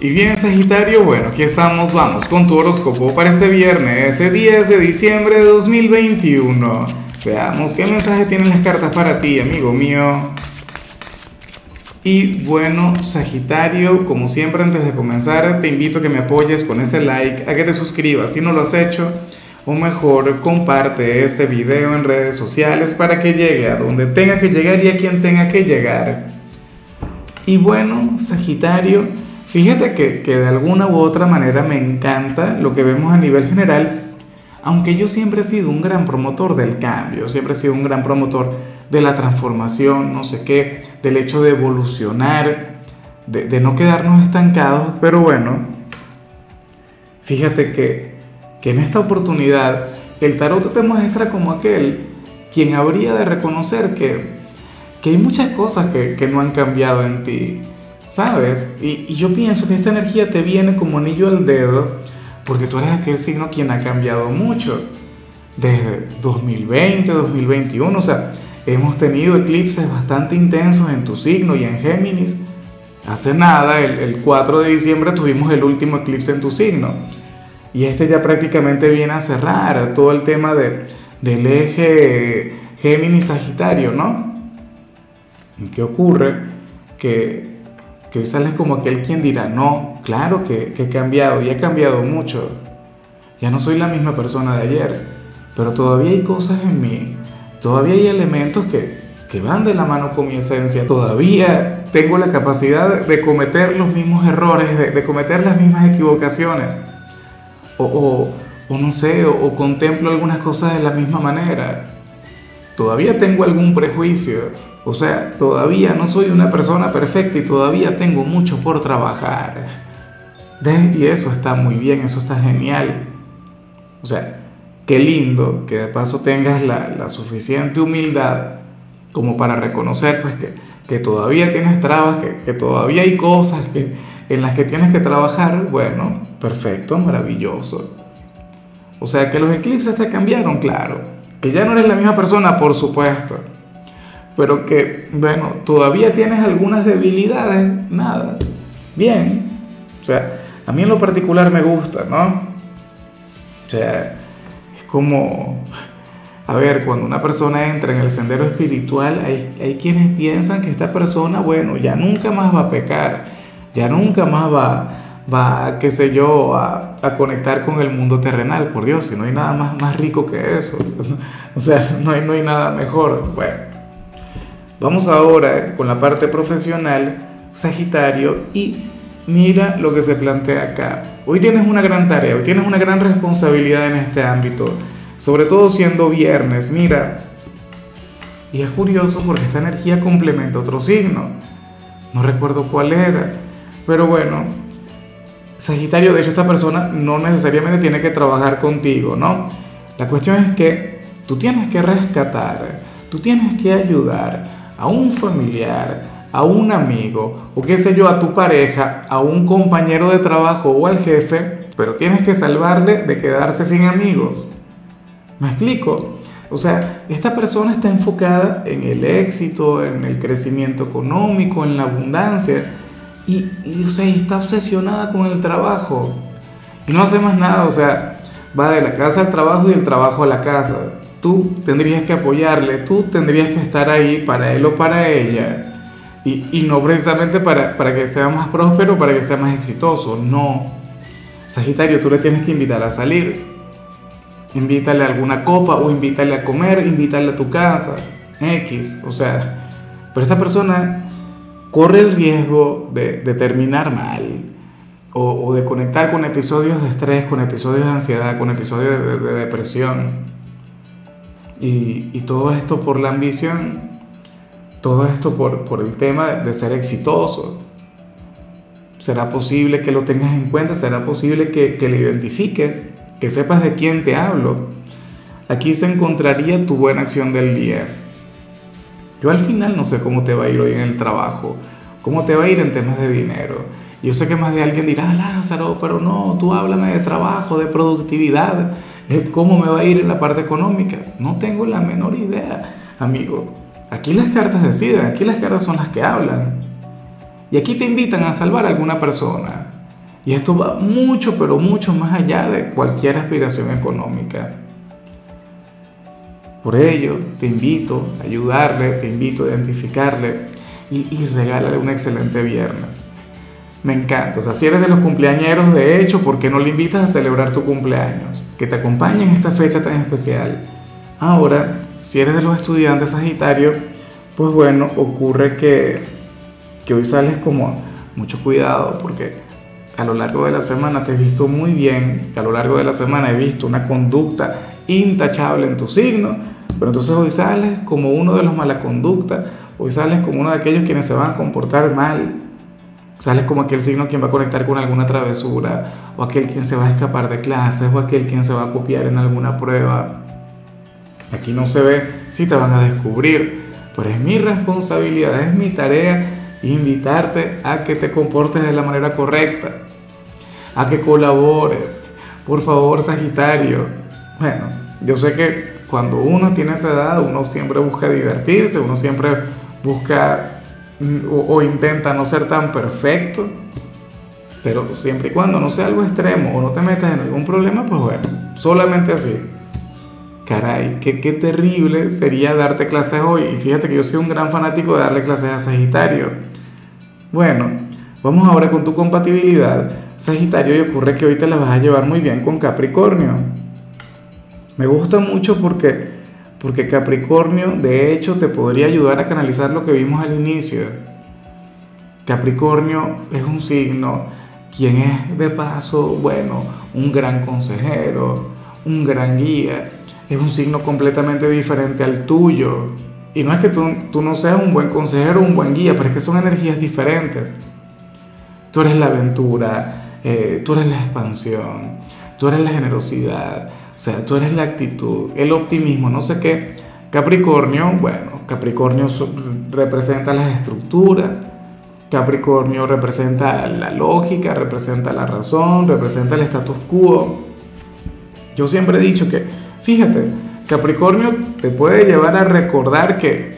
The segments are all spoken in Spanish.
Y bien Sagitario, bueno, aquí estamos, vamos con tu horóscopo para este viernes, ese 10 de diciembre de 2021. Veamos qué mensaje tienen las cartas para ti, amigo mío. Y bueno, Sagitario, como siempre antes de comenzar, te invito a que me apoyes con ese like, a que te suscribas si no lo has hecho, o mejor, comparte este video en redes sociales para que llegue a donde tenga que llegar y a quien tenga que llegar. Y bueno, Sagitario, Fíjate que, que, de alguna u otra manera me encanta lo que vemos a nivel general, aunque yo siempre he sido un gran promotor del cambio, siempre he sido un gran promotor de la transformación, no sé qué, del hecho de evolucionar, de, de no quedarnos estancados, pero bueno, fíjate que, que en esta oportunidad el tarot te muestra como aquel quien habría de reconocer que, que hay muchas cosas que, que no han cambiado en ti ¿sabes? Y, yo pienso que esta energía te viene como anillo al dedo porque tú eres aquel signo quien ha cambiado mucho desde 2020, 2021, o sea, hemos tenido eclipses bastante intensos en tu signo y en Géminis. Hace nada, el, el 4 de diciembre tuvimos el último eclipse en tu signo. Y este ya prácticamente viene a cerrar todo el tema de, del eje Géminis-Sagitario, ¿no? ¿Qué ocurre? Que que sales como aquel quien dirá, no, claro que, que he cambiado y he cambiado mucho. Ya no soy la misma persona de ayer, pero todavía hay cosas en mí, todavía hay elementos que, que van de la mano con mi esencia, todavía tengo la capacidad de cometer los mismos errores, de, de cometer las mismas equivocaciones, o, o, o no sé, o, o contemplo algunas cosas de la misma manera, todavía tengo algún prejuicio, o sea, todavía no soy una persona perfecta y todavía tengo mucho por trabajar. ¿Ves? Y eso está muy bien, eso está genial. O sea, qué lindo que de paso tengas la, suficiente humildad como para reconocer pues, que, que todavía tienes trabas, que, que todavía hay cosas en las que tienes que trabajar. Bueno, perfecto, maravilloso. O sea, que los eclipses te cambiaron, claro. Que ya no eres la misma persona, por supuesto pero que, bueno, todavía tienes algunas debilidades, nada, bien. O sea, a mí en lo particular me gusta, ¿no? O sea, es como, a ver, cuando una persona entra en el sendero espiritual, hay, hay quienes piensan que esta persona, bueno, ya nunca más va a pecar, ya nunca más va, va qué sé yo, a, a conectar con el mundo terrenal, por Dios, si no hay nada más, más rico que eso. O sea, no hay, no hay nada mejor. Bueno. Vamos ahora con la parte profesional, Sagitario, y mira lo que se plantea acá. Hoy tienes una gran tarea, hoy tienes una gran responsabilidad en este ámbito, sobre todo siendo viernes, mira. Y es curioso porque esta energía complementa otro signo. No recuerdo cuál era, pero bueno, Sagitario, de hecho esta persona no necesariamente tiene que trabajar contigo, ¿no? La cuestión es que tú tienes que rescatar, tú tienes que ayudar, a un familiar, a un amigo o qué sé yo, a tu pareja, a un compañero de trabajo o al jefe, pero tienes que salvarle de quedarse sin amigos. ¿Me explico? O sea, esta persona está enfocada en el éxito, en el crecimiento económico, en la abundancia y, o sea, está obsesionada con el trabajo y no hace más nada, o sea, va de la casa al trabajo y del trabajo a la casa tú tendrías que apoyarle, tú tendrías que estar ahí para él o para ella. Y, y no precisamente para, para que sea más próspero, para que sea más exitoso, no. Sagitario, tú le tienes que invitar a salir. Invítale a alguna copa o invítale a comer, invítale a tu casa, X. O sea, pero esta persona corre el riesgo de, de terminar mal o, de conectar con episodios de estrés, con episodios de ansiedad, con episodios de depresión. Y, todo esto por la ambición, todo esto por, por el tema de ser exitoso. ¿Será posible que lo tengas en cuenta? ¿Será posible que, que le identifiques? Que sepas de quién te hablo. Aquí se encontraría tu buena acción del día. Yo al final no sé cómo te va a ir hoy en el trabajo, cómo te va a ir en temas de dinero. Yo sé que más de alguien dirá, Lázaro, pero no, tú háblame de trabajo, de productividad. ¿Cómo me va a ir en la parte económica? No tengo la menor idea, amigo. Aquí las cartas deciden, aquí las cartas son las que hablan. Y aquí te invitan a salvar a alguna persona. Y esto va mucho, pero mucho más allá de cualquier aspiración económica. Por ello, te invito a ayudarle, te invito a identificarle y, y regálale un excelente viernes. Me encanta, o sea, si eres de los cumpleañeros, de hecho, ¿por qué no le invitas a celebrar tu cumpleaños? Que te acompañe en esta fecha tan especial. Ahora, si eres de los estudiantes Sagitario, pues bueno, ocurre que, que hoy sales como mucho cuidado porque a lo largo de la semana te he visto muy bien, a lo largo de la semana he visto una conducta intachable en tu signo, pero entonces hoy sales como uno de los mala conducta, hoy sales como uno de aquellos quienes se van a comportar mal, sales como aquel signo quien va a conectar con alguna travesura, o aquel quien se va a escapar de clases, o aquel quien se va a copiar en alguna prueba. Aquí no se ve si te van a descubrir, pero es mi responsabilidad, es mi tarea invitarte a que te comportes de la manera correcta, a que colabores. Por favor, Sagitario. Bueno, yo sé que cuando uno tiene esa edad, uno siempre busca divertirse, uno siempre busca o, o intenta no ser tan perfecto, pero siempre y cuando no sea algo extremo o no te metas en algún problema, pues bueno, solamente así. Caray, qué, qué terrible sería darte clases hoy. Y fíjate que yo soy un gran fanático de darle clases a Sagitario. Bueno, vamos ahora con tu compatibilidad. Sagitario, y ocurre que hoy te la vas a llevar muy bien con Capricornio. Me gusta mucho porque, porque Capricornio de hecho te podría ayudar a canalizar lo que vimos al inicio. Capricornio es un signo quien es de paso, bueno, un gran consejero, un gran guía es un signo completamente diferente al tuyo. Y no es que tú, no seas un buen consejero o un buen guía, pero es que son energías diferentes. Tú eres la aventura, eh, tú eres la expansión, tú eres la generosidad, o sea, tú eres la actitud, el optimismo, no sé qué. Capricornio, bueno, Capricornio representa las estructuras, Capricornio representa la lógica, representa la razón, representa el status quo. Yo siempre he dicho que Fíjate, Capricornio te puede llevar a recordar que,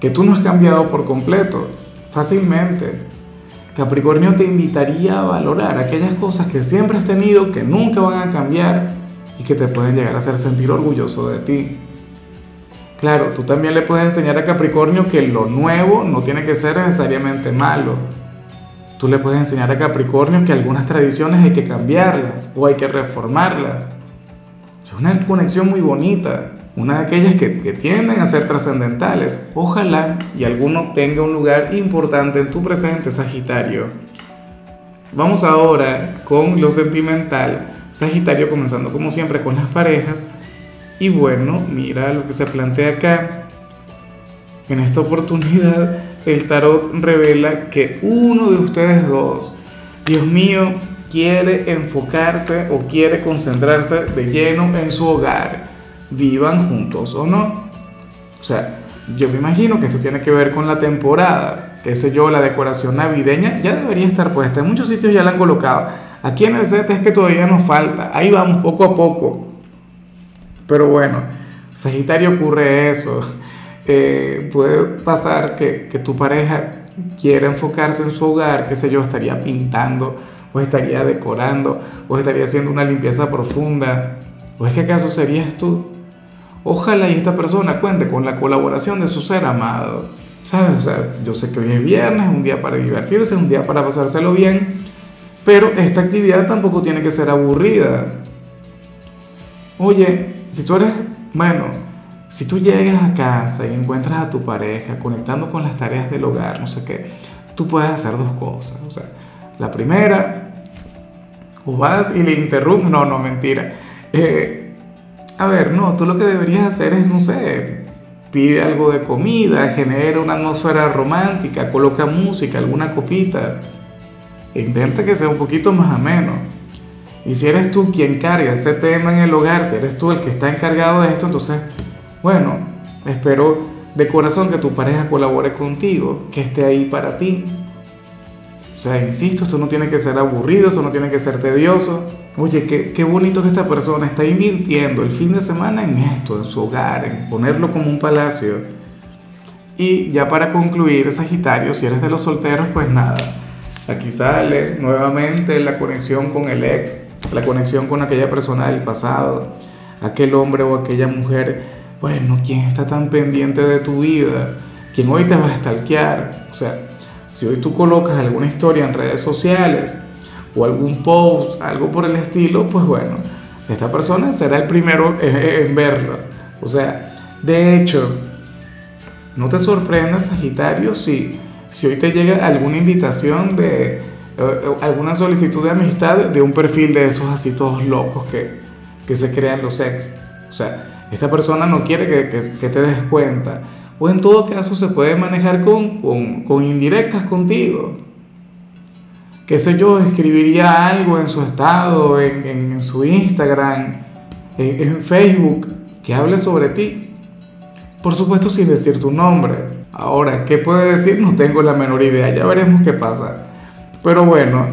que tú no has cambiado por completo, fácilmente. Capricornio te invitaría a valorar aquellas cosas que siempre has tenido, que nunca van a cambiar y que te pueden llegar a hacer sentir orgulloso de ti. Claro, tú también le puedes enseñar a Capricornio que lo nuevo no tiene que ser necesariamente malo. Tú le puedes enseñar a Capricornio que algunas tradiciones hay que cambiarlas o hay que reformarlas. Es una conexión muy bonita, una de aquellas que, tienden a ser trascendentales. Ojalá y alguno tenga un lugar importante en tu presente, Sagitario. Vamos ahora con lo sentimental. Sagitario comenzando como siempre con las parejas. Y bueno, mira lo que se plantea acá. En esta oportunidad el tarot revela que uno de ustedes dos, Dios mío, quiere enfocarse o quiere concentrarse de lleno en su hogar, vivan juntos o no. O sea, yo me imagino que esto tiene que ver con la temporada, qué sé yo, la decoración navideña ya debería estar puesta, en muchos sitios ya la han colocado. Aquí en el set es que todavía nos falta, ahí vamos poco a poco. Pero bueno, Sagitario ocurre eso. Eh, puede pasar que, que tu pareja quiera enfocarse en su hogar, qué sé yo, estaría pintando o estaría decorando, o estaría haciendo una limpieza profunda, o es que acaso serías tú. Ojalá y esta persona cuente con la colaboración de su ser amado. ¿Sabes? O sea, yo sé que hoy es viernes, un día para divertirse, un día para pasárselo bien, pero esta actividad tampoco tiene que ser aburrida. Oye, si tú eres, bueno, si tú llegas a casa y encuentras a tu pareja conectando con las tareas del hogar, no sé qué, tú puedes hacer dos cosas. O sea, la primera, o vas y le interrumpes, no, no, mentira. Eh, a ver, no, tú lo que deberías hacer es, no sé, pide algo de comida, genera una atmósfera romántica, coloca música, alguna copita. Intenta que sea un poquito más ameno. Y si eres tú quien carga ese tema en el hogar, si eres tú el que está encargado de esto, entonces, bueno, espero de corazón que tu pareja colabore contigo, que esté ahí para ti, o sea, insisto, esto no tiene que ser aburrido, esto no tiene que ser tedioso. Oye, qué, qué bonito que esta persona está invirtiendo el fin de semana en esto, en su hogar, en ponerlo como un palacio. Y ya para concluir, Sagitario, si eres de los solteros, pues nada, Aquí sale nuevamente la conexión con el ex, la conexión con aquella persona del pasado, aquel hombre o aquella mujer, bueno, ¿quién está tan pendiente de tu vida? ¿Quién hoy te va a stalkear? O sea, si hoy tú colocas alguna historia en redes sociales o algún post, algo por el estilo, pues bueno, esta persona será el primero en verlo. O sea, de hecho, no te sorprendas, Sagitario, si si hoy te llega alguna invitación de eh, eh, alguna solicitud de amistad de un perfil de esos así todos locos que, que se crean los ex. O sea, esta persona no quiere que, que, te des cuenta. O en todo caso se puede manejar con, con, con indirectas contigo. Qué sé yo, escribiría algo en su estado, en, en su Instagram, en, en Facebook, que hable sobre ti. Por supuesto sin decir tu nombre Ahora, ¿qué puede decir? No tengo la menor idea, ya veremos qué pasa. Pero bueno,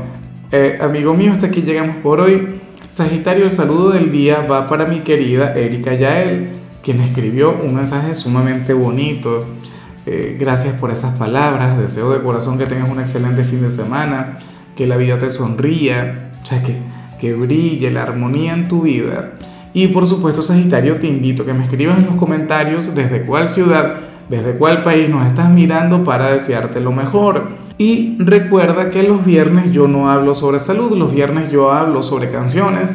eh, amigo mío, hasta aquí llegamos por hoy. Sagitario, el saludo del día va para mi querida Erika Yael, quien escribió un mensaje sumamente bonito. Eh, gracias por esas palabras, deseo de corazón que tengas un excelente fin de semana, que la vida te sonría, que, que brille la armonía en tu vida. Y por supuesto, Sagitario, te invito a que me escribas en los comentarios desde cuál ciudad desde cuál país nos estás mirando para desearte lo mejor. Y recuerda que los viernes yo no hablo sobre salud, los viernes yo hablo sobre canciones.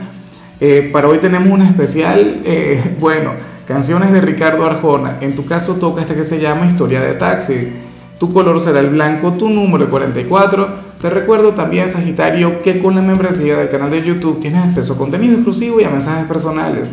Eh, para hoy tenemos una especial, eh, bueno, canciones de Ricardo Arjona. En tu caso toca esta que se llama Historia de Taxi. Tu color será el blanco, tu número 44. Te recuerdo también, Sagitario, que con la membresía del canal de YouTube tienes acceso a contenido exclusivo y a mensajes personales.